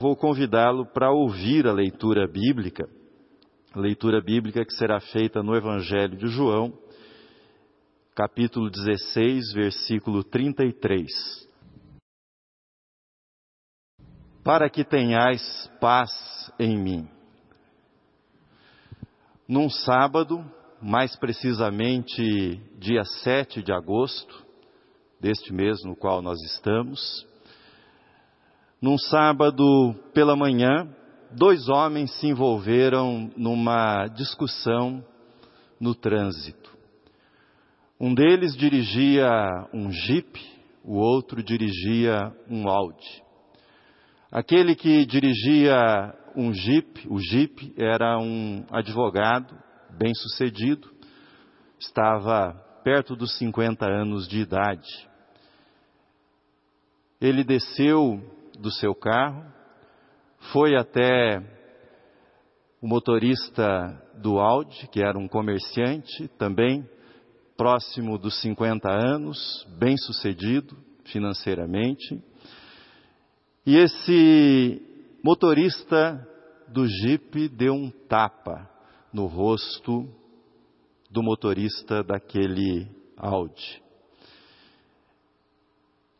Vou convidá-lo para ouvir a leitura bíblica, leitura bíblica que será feita no Evangelho de João, capítulo 16, versículo 33. Para que tenhais paz em mim. Num sábado, mais precisamente dia 7 de agosto, deste mês no qual nós estamos, num sábado pela manhã, dois homens se envolveram numa discussão no trânsito. Um deles dirigia um Jeep, o outro dirigia um Audi. Aquele que dirigia um Jeep, o Jeep era um advogado bem-sucedido, estava perto dos 50 anos de idade. Ele desceu do seu carro, foi até o motorista do Audi, que era um comerciante, também próximo dos 50 anos, bem sucedido financeiramente. E esse motorista do Jeep deu um tapa no rosto do motorista daquele Audi.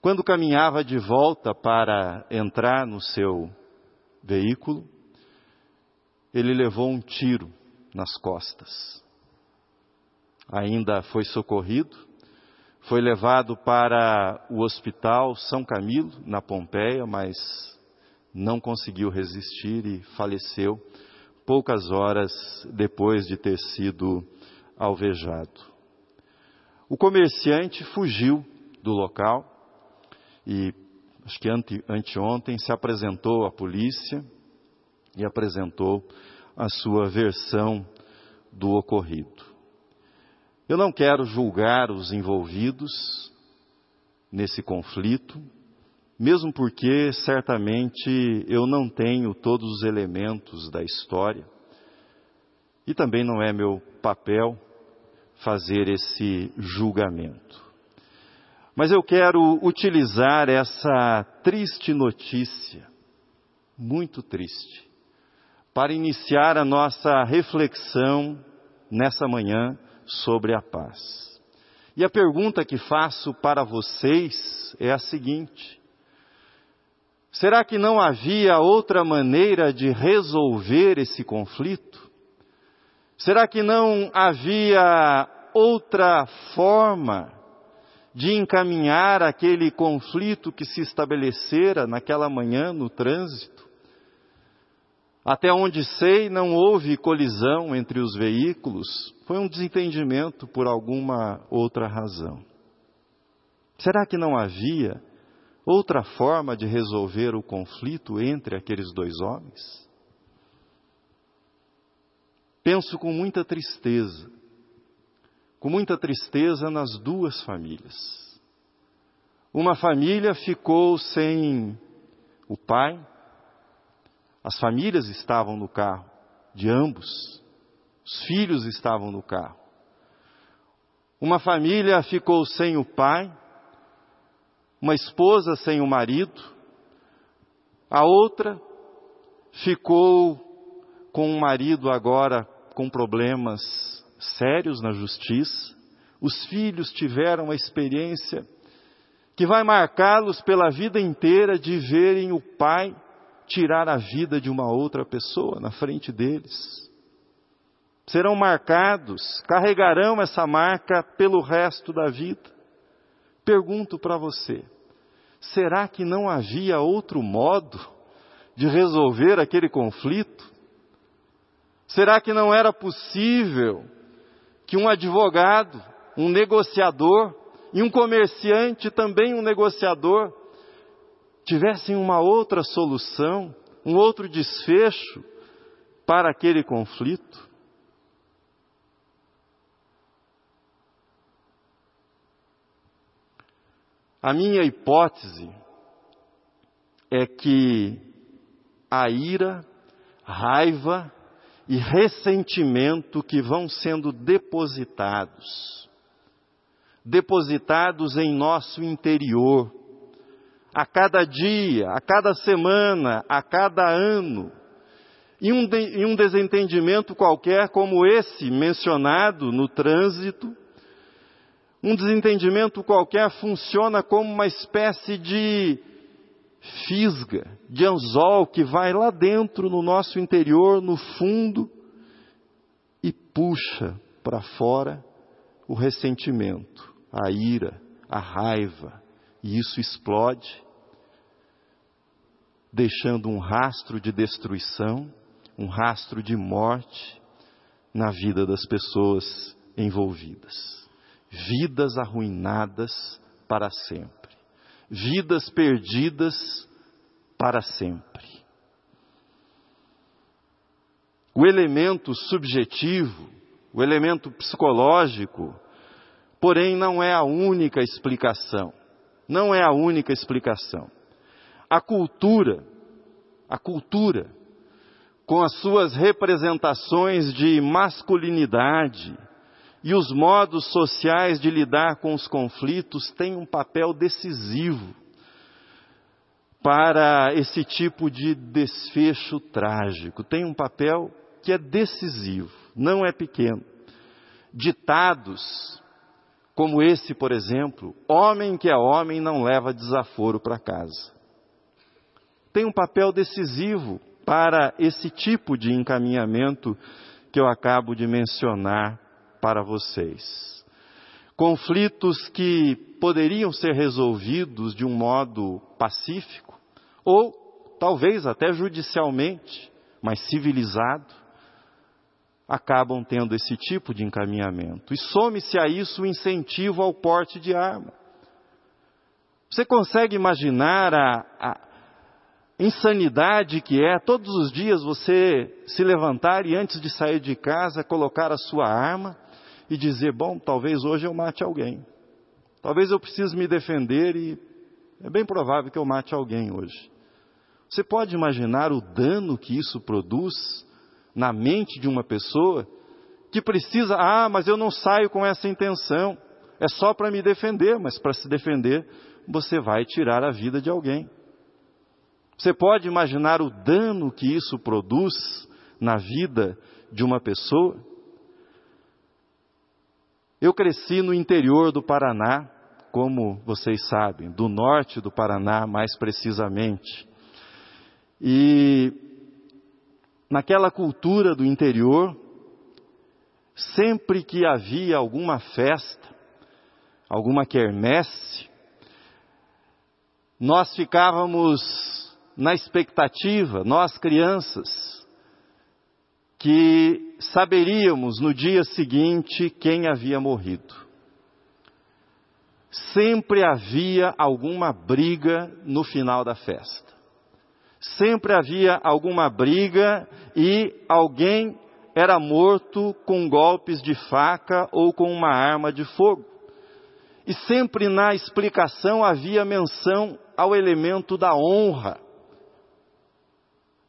Quando caminhava de volta para entrar no seu veículo, ele levou um tiro nas costas. Ainda foi socorrido, foi levado para o hospital São Camilo, na Pompeia, mas não conseguiu resistir e faleceu poucas horas depois de ter sido alvejado. O comerciante fugiu do local e acho que ante, anteontem se apresentou à polícia e apresentou a sua versão do ocorrido. Eu não quero julgar os envolvidos nesse conflito, mesmo porque certamente eu não tenho todos os elementos da história e também não é meu papel fazer esse julgamento. Mas eu quero utilizar essa triste notícia, muito triste, para iniciar a nossa reflexão nessa manhã sobre a paz. E a pergunta que faço para vocês é a seguinte: será que não havia outra maneira de resolver esse conflito? Será que não havia outra forma de encaminhar aquele conflito que se estabelecera naquela manhã no trânsito. Até onde sei, não houve colisão entre os veículos, foi um desentendimento por alguma outra razão. Será que não havia outra forma de resolver o conflito entre aqueles dois homens? Penso com muita tristeza com muita tristeza nas duas famílias. Uma família ficou sem o pai, as famílias estavam no carro de ambos, os filhos estavam no carro. Uma família ficou sem o pai, uma esposa sem o marido, a outra ficou com o marido agora com problemas sérios na justiça, os filhos tiveram uma experiência que vai marcá-los pela vida inteira de verem o pai tirar a vida de uma outra pessoa na frente deles. Serão marcados, carregarão essa marca pelo resto da vida. Pergunto para você: será que não havia outro modo de resolver aquele conflito? Será que não era possível que um advogado, um negociador e um comerciante, também um negociador, tivessem uma outra solução, um outro desfecho para aquele conflito. A minha hipótese é que a ira, raiva e ressentimento que vão sendo depositados, depositados em nosso interior, a cada dia, a cada semana, a cada ano. E um, de, e um desentendimento qualquer, como esse mencionado no trânsito, um desentendimento qualquer funciona como uma espécie de fisga, de anzol que vai lá dentro no nosso interior, no fundo, e puxa para fora o ressentimento, a ira, a raiva, e isso explode, deixando um rastro de destruição, um rastro de morte na vida das pessoas envolvidas. Vidas arruinadas para sempre. Vidas perdidas para sempre. O elemento subjetivo, o elemento psicológico, porém não é a única explicação. Não é a única explicação. A cultura, a cultura, com as suas representações de masculinidade e os modos sociais de lidar com os conflitos, tem um papel decisivo para esse tipo de desfecho trágico. Tem um papel que é decisivo, não é pequeno. Ditados como esse, por exemplo, homem que é homem não leva desaforo para casa. Tem um papel decisivo para esse tipo de encaminhamento que eu acabo de mencionar para vocês. Conflitos que poderiam ser resolvidos de um modo pacífico, ou talvez até judicialmente, mas civilizado, acabam tendo esse tipo de encaminhamento. E some-se a isso o incentivo ao porte de arma. Você consegue imaginar a, a insanidade que é todos os dias você se levantar e antes de sair de casa colocar a sua arma e dizer: Bom, talvez hoje eu mate alguém. Talvez eu precise me defender e é bem provável que eu mate alguém hoje. Você pode imaginar o dano que isso produz na mente de uma pessoa que precisa, ah, mas eu não saio com essa intenção, é só para me defender, mas para se defender você vai tirar a vida de alguém. Você pode imaginar o dano que isso produz na vida de uma pessoa? Eu cresci no interior do Paraná, como vocês sabem, do norte do Paraná mais precisamente. E naquela cultura do interior, sempre que havia alguma festa, alguma quermesse, nós ficávamos na expectativa, nós crianças, que saberíamos no dia seguinte quem havia morrido. Sempre havia alguma briga no final da festa sempre havia alguma briga e alguém era morto com golpes de faca ou com uma arma de fogo. E sempre na explicação havia menção ao elemento da honra,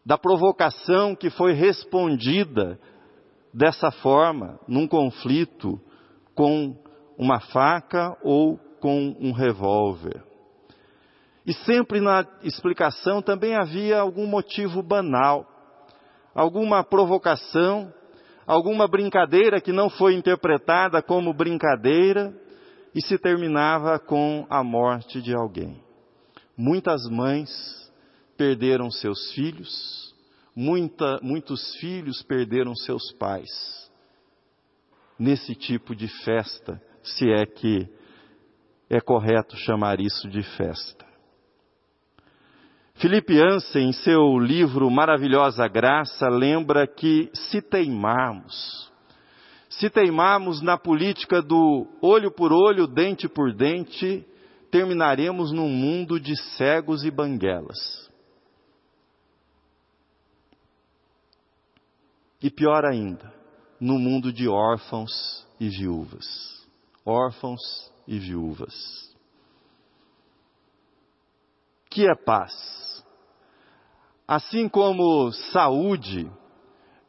da provocação que foi respondida dessa forma, num conflito com uma faca ou com um revólver. E sempre na explicação também havia algum motivo banal, alguma provocação, alguma brincadeira que não foi interpretada como brincadeira e se terminava com a morte de alguém. Muitas mães perderam seus filhos, muita, muitos filhos perderam seus pais nesse tipo de festa, se é que é correto chamar isso de festa. Felipe Ansen, em seu livro Maravilhosa Graça, lembra que se teimarmos, se teimarmos na política do olho por olho, dente por dente, terminaremos num mundo de cegos e banguelas. E pior ainda, no mundo de órfãos e viúvas. Órfãos e viúvas. Que é paz? Assim como saúde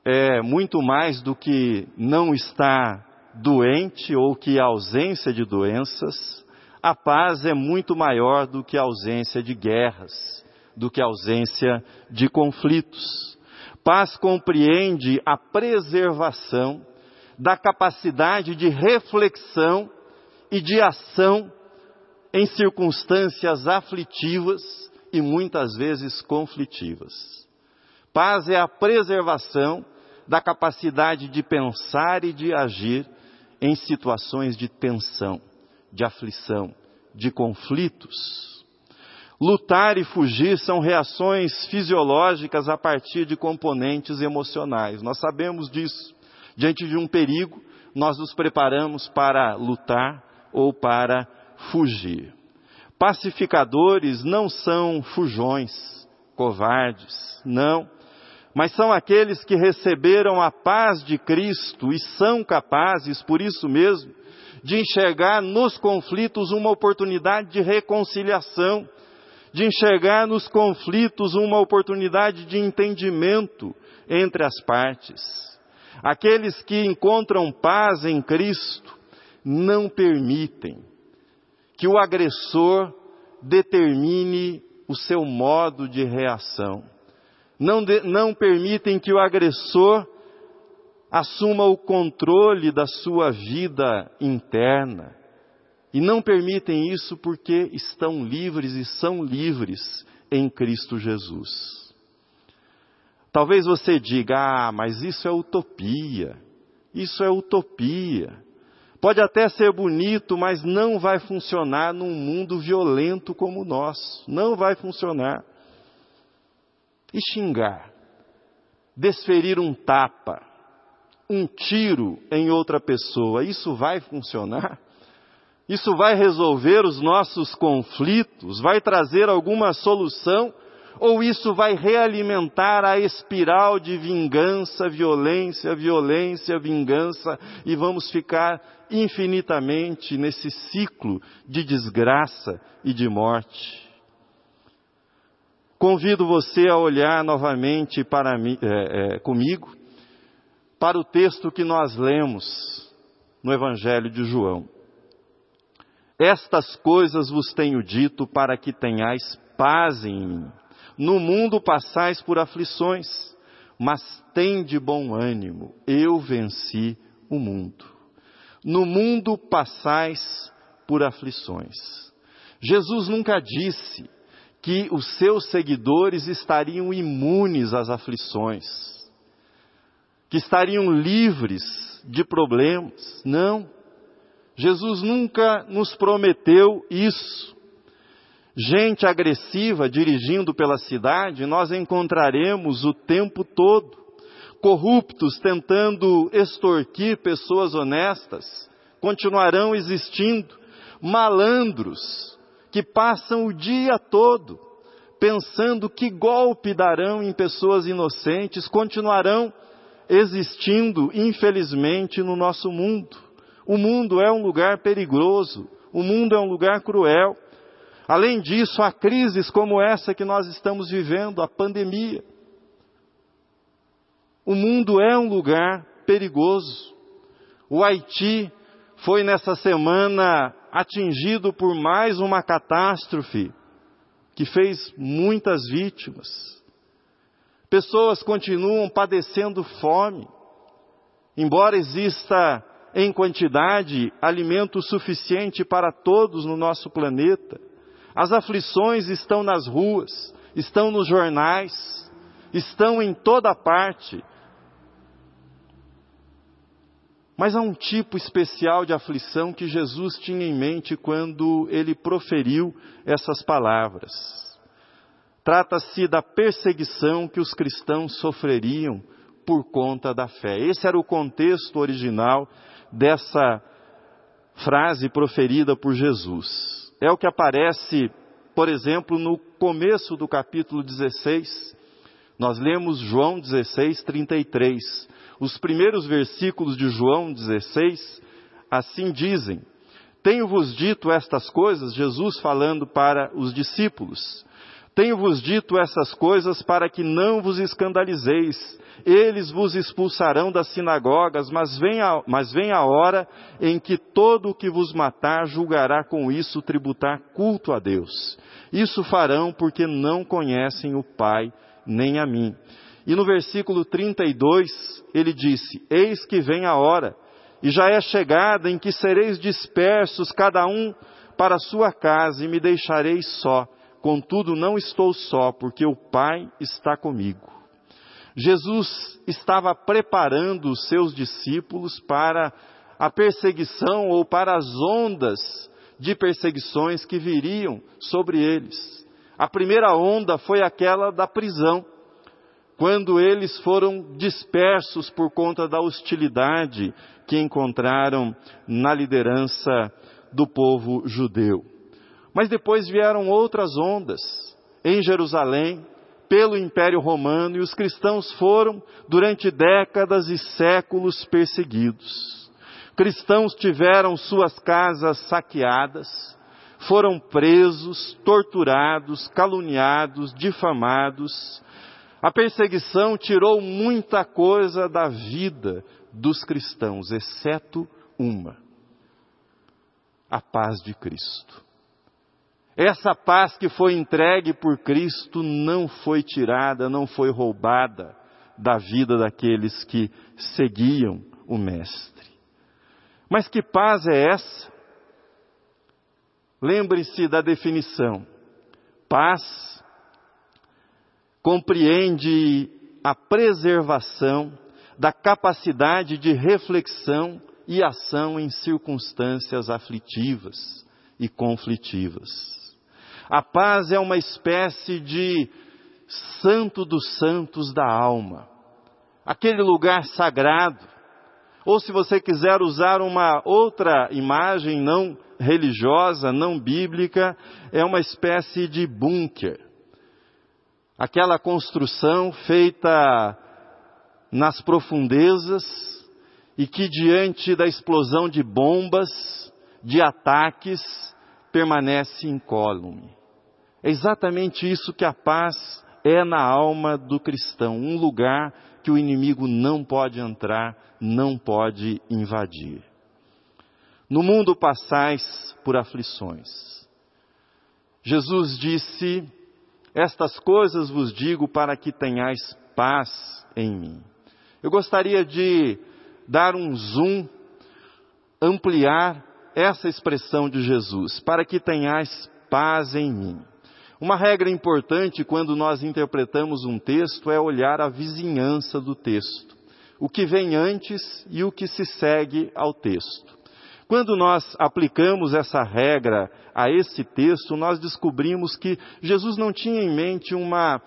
é muito mais do que não estar doente ou que ausência de doenças, A paz é muito maior do que a ausência de guerras, do que a ausência de conflitos. Paz compreende a preservação da capacidade de reflexão e de ação em circunstâncias aflitivas e muitas vezes conflitivas. Paz é a preservação da capacidade de pensar e de agir em situações de tensão, de aflição, de conflitos. Lutar e fugir são reações fisiológicas a partir de componentes emocionais. Nós sabemos disso. Diante de um perigo, nós nos preparamos para lutar ou para fugir. Pacificadores não são fujões, covardes, não, mas são aqueles que receberam a paz de Cristo e são capazes, por isso mesmo, de enxergar nos conflitos uma oportunidade de reconciliação, de enxergar nos conflitos uma oportunidade de entendimento entre as partes. Aqueles que encontram paz em Cristo não permitem que o agressor determine o seu modo de reação. Não, de, não permitem que o agressor assuma o controle da sua vida interna. E não permitem isso porque estão livres e são livres em Cristo Jesus. Talvez você diga, ah, mas isso é utopia. Isso é utopia. Pode até ser bonito, mas não vai funcionar num mundo violento como o nosso. Não vai funcionar. E xingar, desferir um tapa, um tiro em outra pessoa, isso vai funcionar? Isso vai resolver os nossos conflitos? Vai trazer alguma solução? Ou isso vai realimentar a espiral de vingança, violência, violência, vingança, e vamos ficar infinitamente nesse ciclo de desgraça e de morte. Convido você a olhar novamente para é, é, comigo para o texto que nós lemos no Evangelho de João. Estas coisas vos tenho dito para que tenhais paz em mim. No mundo passais por aflições, mas tende bom ânimo, eu venci o mundo. No mundo passais por aflições. Jesus nunca disse que os seus seguidores estariam imunes às aflições, que estariam livres de problemas. Não. Jesus nunca nos prometeu isso. Gente agressiva dirigindo pela cidade, nós encontraremos o tempo todo corruptos tentando extorquir pessoas honestas continuarão existindo, malandros que passam o dia todo pensando que golpe darão em pessoas inocentes continuarão existindo, infelizmente, no nosso mundo. O mundo é um lugar perigoso, o mundo é um lugar cruel. Além disso, há crises como essa que nós estamos vivendo, a pandemia. O mundo é um lugar perigoso. O Haiti foi nessa semana atingido por mais uma catástrofe que fez muitas vítimas. Pessoas continuam padecendo fome, embora exista em quantidade alimento suficiente para todos no nosso planeta. As aflições estão nas ruas, estão nos jornais, estão em toda parte. Mas há um tipo especial de aflição que Jesus tinha em mente quando ele proferiu essas palavras. Trata-se da perseguição que os cristãos sofreriam por conta da fé. Esse era o contexto original dessa frase proferida por Jesus. É o que aparece, por exemplo, no começo do capítulo 16. Nós lemos João 16, 33 os primeiros versículos de João 16, assim dizem: Tenho-vos dito estas coisas, Jesus falando para os discípulos, Tenho-vos dito essas coisas para que não vos escandalizeis. Eles vos expulsarão das sinagogas, mas vem, a, mas vem a hora em que todo o que vos matar julgará com isso tributar culto a Deus. Isso farão porque não conhecem o Pai nem a mim. E no versículo 32 ele disse: Eis que vem a hora, e já é chegada em que sereis dispersos, cada um para sua casa, e me deixareis só Contudo, não estou só, porque o Pai está comigo. Jesus estava preparando os seus discípulos para a perseguição ou para as ondas de perseguições que viriam sobre eles. A primeira onda foi aquela da prisão, quando eles foram dispersos por conta da hostilidade que encontraram na liderança do povo judeu. Mas depois vieram outras ondas em Jerusalém, pelo Império Romano, e os cristãos foram, durante décadas e séculos, perseguidos. Cristãos tiveram suas casas saqueadas, foram presos, torturados, caluniados, difamados. A perseguição tirou muita coisa da vida dos cristãos, exceto uma: a paz de Cristo. Essa paz que foi entregue por Cristo não foi tirada, não foi roubada da vida daqueles que seguiam o Mestre. Mas que paz é essa? Lembre-se da definição. Paz compreende a preservação da capacidade de reflexão e ação em circunstâncias aflitivas e conflitivas. A paz é uma espécie de santo dos santos da alma, aquele lugar sagrado. Ou se você quiser usar uma outra imagem não religiosa, não bíblica, é uma espécie de bunker. Aquela construção feita nas profundezas e que diante da explosão de bombas, de ataques, permanece incólume. É exatamente isso que a paz é na alma do cristão, um lugar que o inimigo não pode entrar, não pode invadir. No mundo passais por aflições. Jesus disse: Estas coisas vos digo para que tenhais paz em mim. Eu gostaria de dar um zoom, ampliar essa expressão de Jesus, para que tenhais paz em mim. Uma regra importante quando nós interpretamos um texto é olhar a vizinhança do texto, o que vem antes e o que se segue ao texto. Quando nós aplicamos essa regra a esse texto, nós descobrimos que Jesus não tinha em mente uma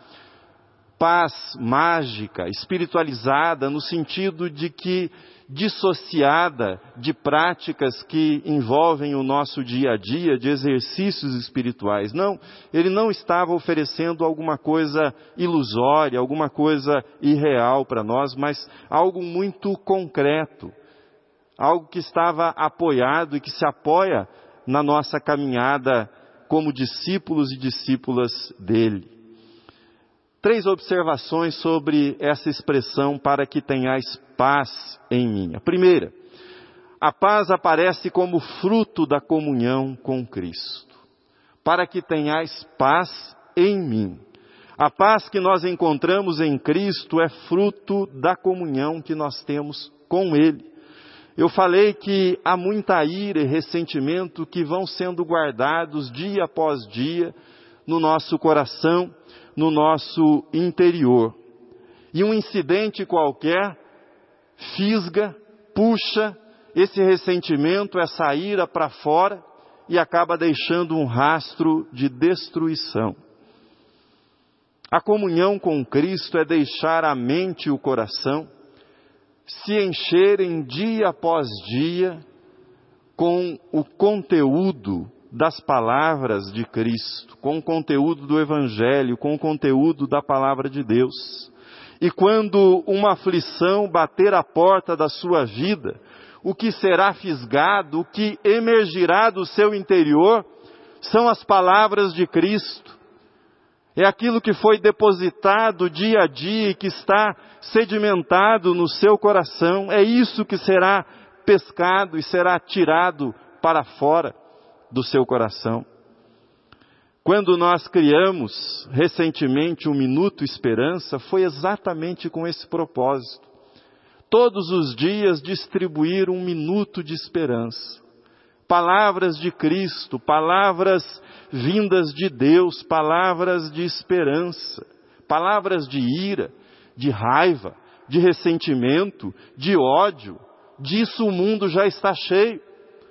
paz mágica, espiritualizada, no sentido de que dissociada de práticas que envolvem o nosso dia a dia, de exercícios espirituais. Não, ele não estava oferecendo alguma coisa ilusória, alguma coisa irreal para nós, mas algo muito concreto, algo que estava apoiado e que se apoia na nossa caminhada como discípulos e discípulas dele. Três observações sobre essa expressão para que tenhais paz em mim. A primeira, a paz aparece como fruto da comunhão com Cristo. Para que tenhais paz em mim. A paz que nós encontramos em Cristo é fruto da comunhão que nós temos com Ele. Eu falei que há muita ira e ressentimento que vão sendo guardados dia após dia no nosso coração no nosso interior. E um incidente qualquer fisga, puxa esse ressentimento, essa ira para fora e acaba deixando um rastro de destruição. A comunhão com Cristo é deixar a mente e o coração se encherem dia após dia com o conteúdo das palavras de Cristo, com o conteúdo do Evangelho, com o conteúdo da palavra de Deus. E quando uma aflição bater a porta da sua vida, o que será fisgado, o que emergirá do seu interior, são as palavras de Cristo. É aquilo que foi depositado dia a dia e que está sedimentado no seu coração. É isso que será pescado e será tirado para fora do seu coração. Quando nós criamos recentemente o Minuto Esperança, foi exatamente com esse propósito. Todos os dias distribuir um minuto de esperança. Palavras de Cristo, palavras vindas de Deus, palavras de esperança, palavras de ira, de raiva, de ressentimento, de ódio. Disso o mundo já está cheio.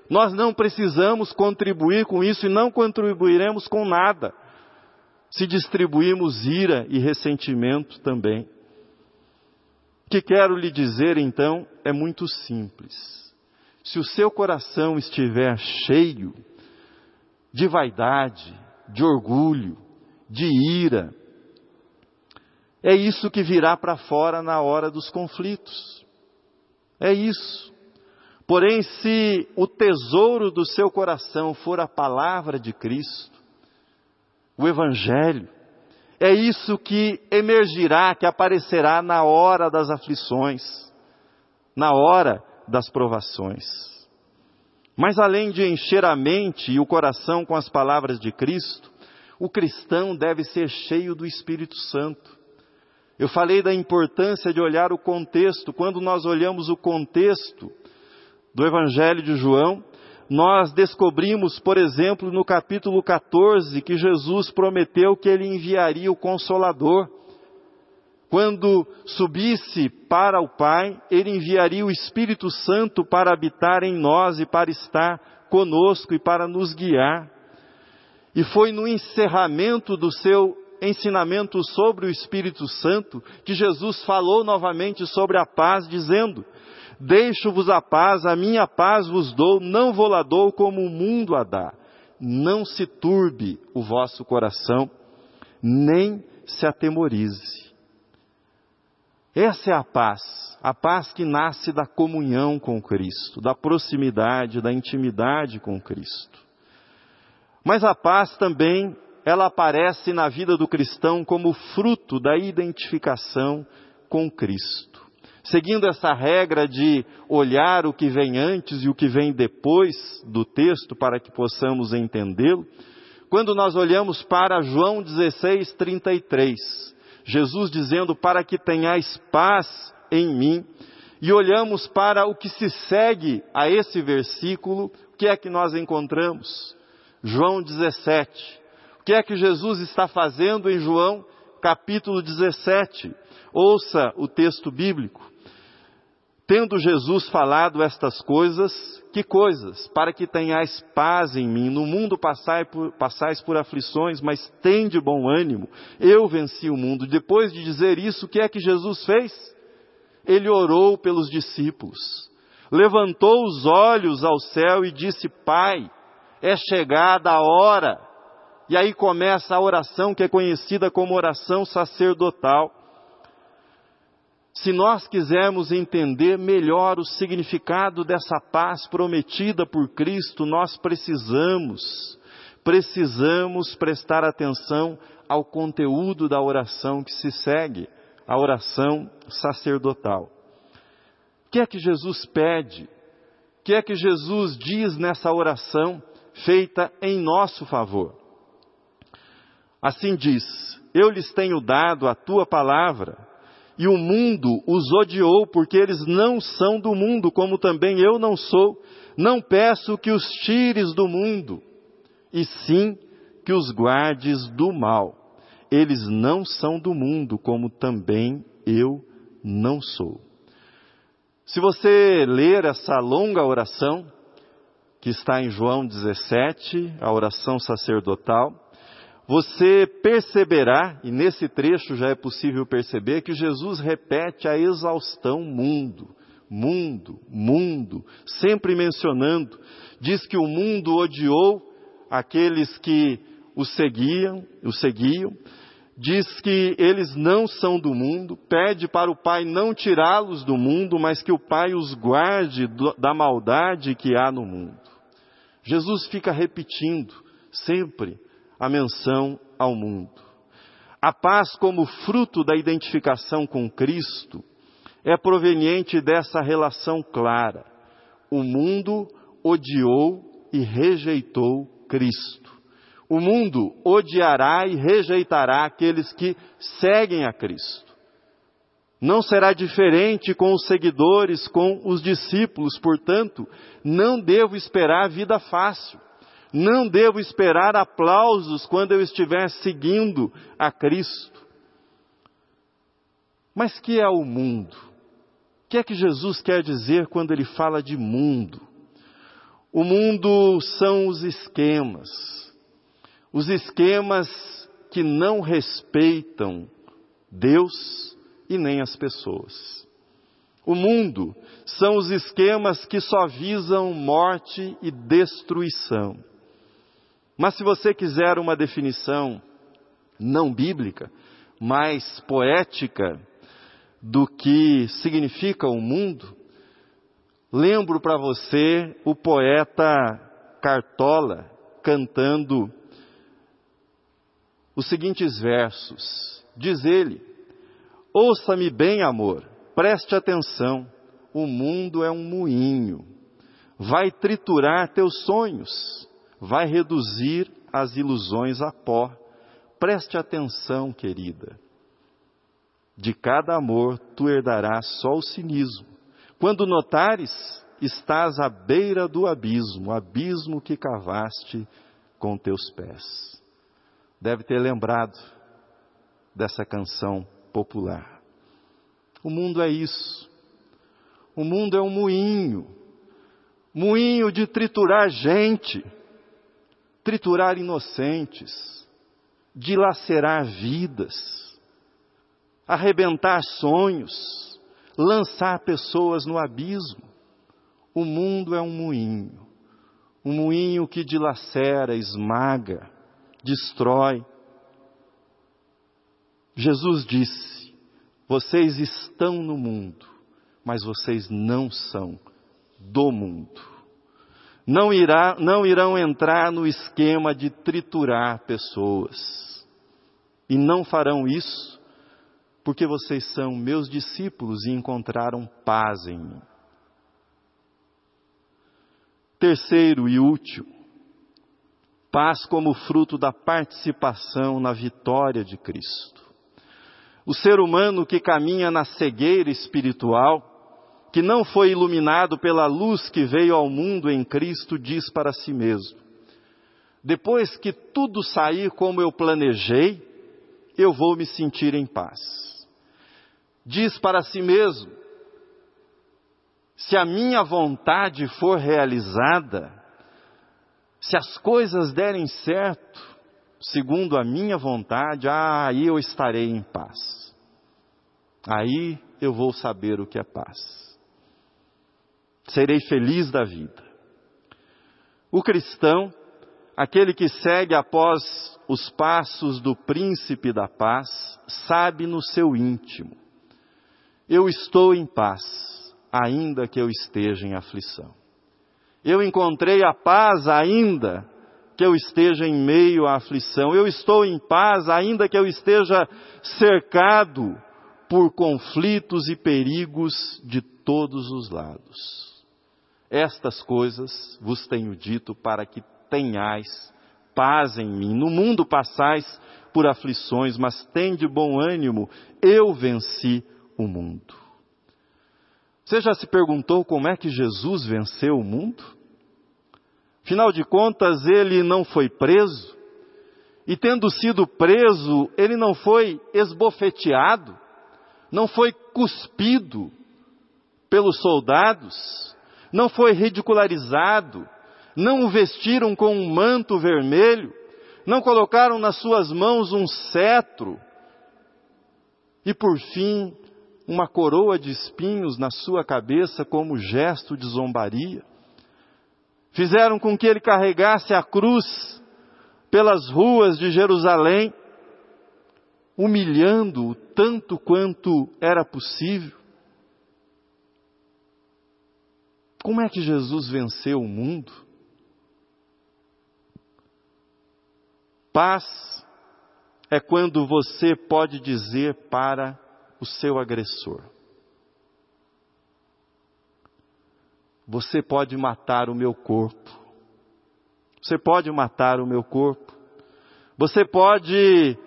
Nós não precisamos contribuir com isso e não contribuiremos com nada se distribuirmos ira e ressentimento também. O que quero lhe dizer então é muito simples. Se o seu coração estiver cheio de vaidade, de orgulho, de ira, é isso que virá para fora na hora dos conflitos. É isso. Porém, se o tesouro do seu coração for a palavra de Cristo, o Evangelho, é isso que emergirá, que aparecerá na hora das aflições, na hora das provações. Mas além de encher a mente e o coração com as palavras de Cristo, o cristão deve ser cheio do Espírito Santo. Eu falei da importância de olhar o contexto. Quando nós olhamos o contexto, do Evangelho de João, nós descobrimos, por exemplo, no capítulo 14, que Jesus prometeu que ele enviaria o Consolador. Quando subisse para o Pai, ele enviaria o Espírito Santo para habitar em nós e para estar conosco e para nos guiar. E foi no encerramento do seu ensinamento sobre o Espírito Santo que Jesus falou novamente sobre a paz, dizendo: Deixo-vos a paz, a minha paz vos dou, não vou lá dou como o mundo a dá. Não se turbe o vosso coração, nem se atemorize. Essa é a paz, a paz que nasce da comunhão com Cristo, da proximidade, da intimidade com Cristo. Mas a paz também, ela aparece na vida do cristão como fruto da identificação com Cristo seguindo essa regra de olhar o que vem antes e o que vem depois do texto para que possamos entendê-lo, quando nós olhamos para João 16, 33, Jesus dizendo para que tenhais paz em mim, e olhamos para o que se segue a esse versículo, o que é que nós encontramos? João 17. O que é que Jesus está fazendo em João capítulo 17? Ouça o texto bíblico. Tendo Jesus falado estas coisas, que coisas? Para que tenhais paz em mim. No mundo passai por, passais por aflições, mas tende bom ânimo. Eu venci o mundo. Depois de dizer isso, o que é que Jesus fez? Ele orou pelos discípulos. Levantou os olhos ao céu e disse: Pai, é chegada a hora. E aí começa a oração que é conhecida como oração sacerdotal se nós quisermos entender melhor o significado dessa paz prometida por Cristo, nós precisamos, precisamos prestar atenção ao conteúdo da oração que se segue, a oração sacerdotal. O que é que Jesus pede? O que é que Jesus diz nessa oração feita em nosso favor? Assim diz: Eu lhes tenho dado a tua palavra e o mundo os odiou, porque eles não são do mundo, como também eu não sou. Não peço que os tires do mundo, e sim que os guardes do mal. Eles não são do mundo, como também eu não sou. Se você ler essa longa oração, que está em João 17, a oração sacerdotal, você perceberá, e nesse trecho já é possível perceber, que Jesus repete a exaustão mundo, mundo, mundo, sempre mencionando. Diz que o mundo odiou aqueles que o seguiam, o seguiam. Diz que eles não são do mundo, pede para o Pai não tirá-los do mundo, mas que o Pai os guarde da maldade que há no mundo. Jesus fica repetindo sempre a menção ao mundo. A paz, como fruto da identificação com Cristo, é proveniente dessa relação clara. O mundo odiou e rejeitou Cristo. O mundo odiará e rejeitará aqueles que seguem a Cristo. Não será diferente com os seguidores, com os discípulos, portanto, não devo esperar vida fácil. Não devo esperar aplausos quando eu estiver seguindo a Cristo. Mas que é o mundo? O que é que Jesus quer dizer quando ele fala de mundo? O mundo são os esquemas. Os esquemas que não respeitam Deus e nem as pessoas. O mundo são os esquemas que só visam morte e destruição. Mas se você quiser uma definição não bíblica, mais poética do que significa o mundo, lembro para você o poeta Cartola cantando os seguintes versos. Diz ele: Ouça-me bem, amor, preste atenção. O mundo é um moinho, vai triturar teus sonhos, vai reduzir as ilusões a pó. Preste atenção, querida. De cada amor tu herdarás só o cinismo quando notares, estás à beira do abismo, abismo que cavaste com teus pés. Deve ter lembrado dessa canção popular. O mundo é isso. O mundo é um moinho moinho de triturar gente, triturar inocentes, dilacerar vidas, arrebentar sonhos, lançar pessoas no abismo. O mundo é um moinho, um moinho que dilacera, esmaga, destrói. Jesus disse: Vocês estão no mundo, mas vocês não são do mundo. Não, irá, não irão entrar no esquema de triturar pessoas. E não farão isso porque vocês são meus discípulos e encontraram paz em mim. Terceiro e último, paz como fruto da participação na vitória de Cristo. O ser humano que caminha na cegueira espiritual, que não foi iluminado pela luz que veio ao mundo em Cristo, diz para si mesmo: depois que tudo sair como eu planejei, eu vou me sentir em paz diz para si mesmo: se a minha vontade for realizada, se as coisas derem certo, segundo a minha vontade, ah, aí eu estarei em paz. Aí eu vou saber o que é paz. Serei feliz da vida. O cristão, aquele que segue após os passos do príncipe da paz, sabe no seu íntimo eu estou em paz, ainda que eu esteja em aflição. Eu encontrei a paz, ainda que eu esteja em meio à aflição. Eu estou em paz, ainda que eu esteja cercado por conflitos e perigos de todos os lados. Estas coisas vos tenho dito para que tenhais paz em mim. No mundo passais por aflições, mas tende bom ânimo, eu venci o mundo. Você já se perguntou como é que Jesus venceu o mundo? Afinal de contas, ele não foi preso, e tendo sido preso, ele não foi esbofeteado, não foi cuspido pelos soldados, não foi ridicularizado, não o vestiram com um manto vermelho, não colocaram nas suas mãos um cetro, e por fim uma coroa de espinhos na sua cabeça como gesto de zombaria. Fizeram com que ele carregasse a cruz pelas ruas de Jerusalém, humilhando-o tanto quanto era possível. Como é que Jesus venceu o mundo? Paz é quando você pode dizer para o seu agressor: Você pode matar o meu corpo. Você pode matar o meu corpo. Você pode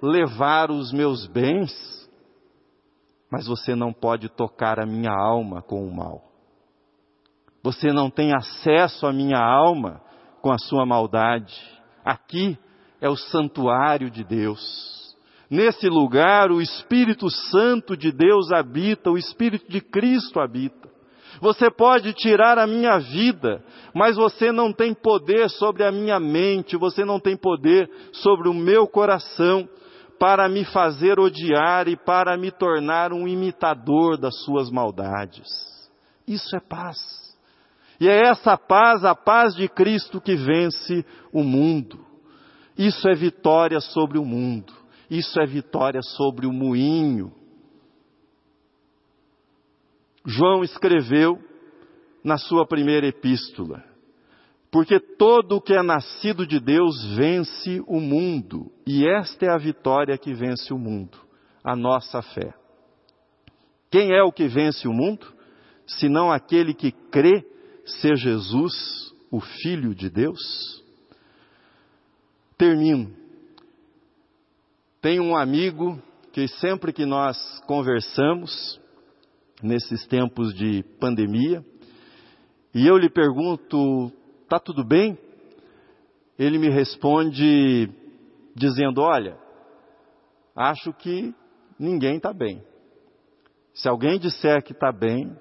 levar os meus bens, mas você não pode tocar a minha alma com o mal. Você não tem acesso à minha alma com a sua maldade. Aqui é o santuário de Deus. Nesse lugar, o Espírito Santo de Deus habita, o Espírito de Cristo habita. Você pode tirar a minha vida, mas você não tem poder sobre a minha mente, você não tem poder sobre o meu coração para me fazer odiar e para me tornar um imitador das suas maldades. Isso é paz. E é essa paz, a paz de Cristo, que vence o mundo. Isso é vitória sobre o mundo. Isso é vitória sobre o moinho. João escreveu na sua primeira epístola: Porque todo o que é nascido de Deus vence o mundo, e esta é a vitória que vence o mundo, a nossa fé. Quem é o que vence o mundo? Senão aquele que crê ser Jesus, o Filho de Deus? Termino. Tenho um amigo que sempre que nós conversamos, nesses tempos de pandemia, e eu lhe pergunto: está tudo bem? Ele me responde dizendo: olha, acho que ninguém está bem. Se alguém disser que está bem,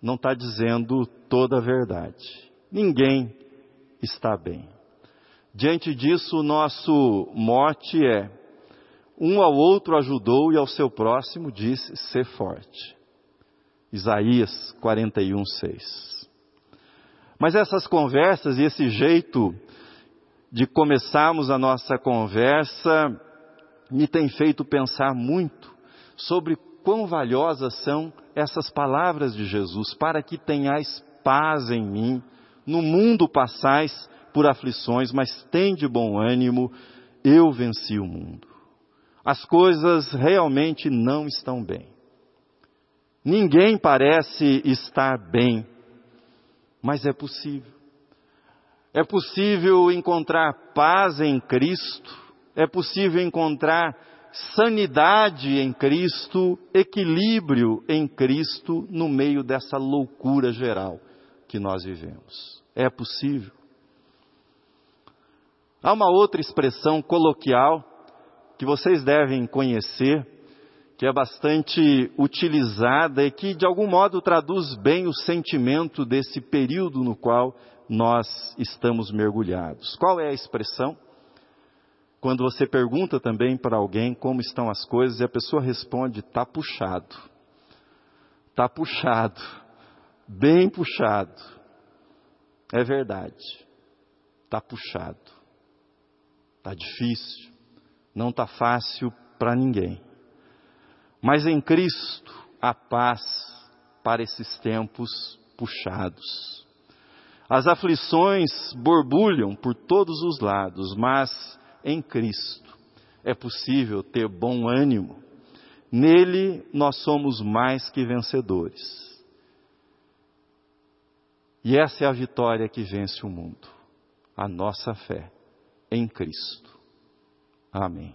não está dizendo toda a verdade. Ninguém está bem. Diante disso, o nosso mote é: um ao outro ajudou e ao seu próximo disse: ser forte. Isaías 41, 6. Mas essas conversas e esse jeito de começarmos a nossa conversa me tem feito pensar muito sobre quão valiosas são essas palavras de Jesus, para que tenhais paz em mim, no mundo passais por aflições, mas tem de bom ânimo, eu venci o mundo. As coisas realmente não estão bem. Ninguém parece estar bem, mas é possível. É possível encontrar paz em Cristo, é possível encontrar sanidade em Cristo, equilíbrio em Cristo no meio dessa loucura geral que nós vivemos. É possível. Há uma outra expressão coloquial que vocês devem conhecer, que é bastante utilizada e que de algum modo traduz bem o sentimento desse período no qual nós estamos mergulhados. Qual é a expressão? Quando você pergunta também para alguém como estão as coisas e a pessoa responde: está puxado. Está puxado. Bem puxado. É verdade. Está puxado. Está difícil. Não está fácil para ninguém. Mas em Cristo há paz para esses tempos puxados. As aflições borbulham por todos os lados, mas em Cristo é possível ter bom ânimo. Nele nós somos mais que vencedores. E essa é a vitória que vence o mundo, a nossa fé em Cristo. Amém.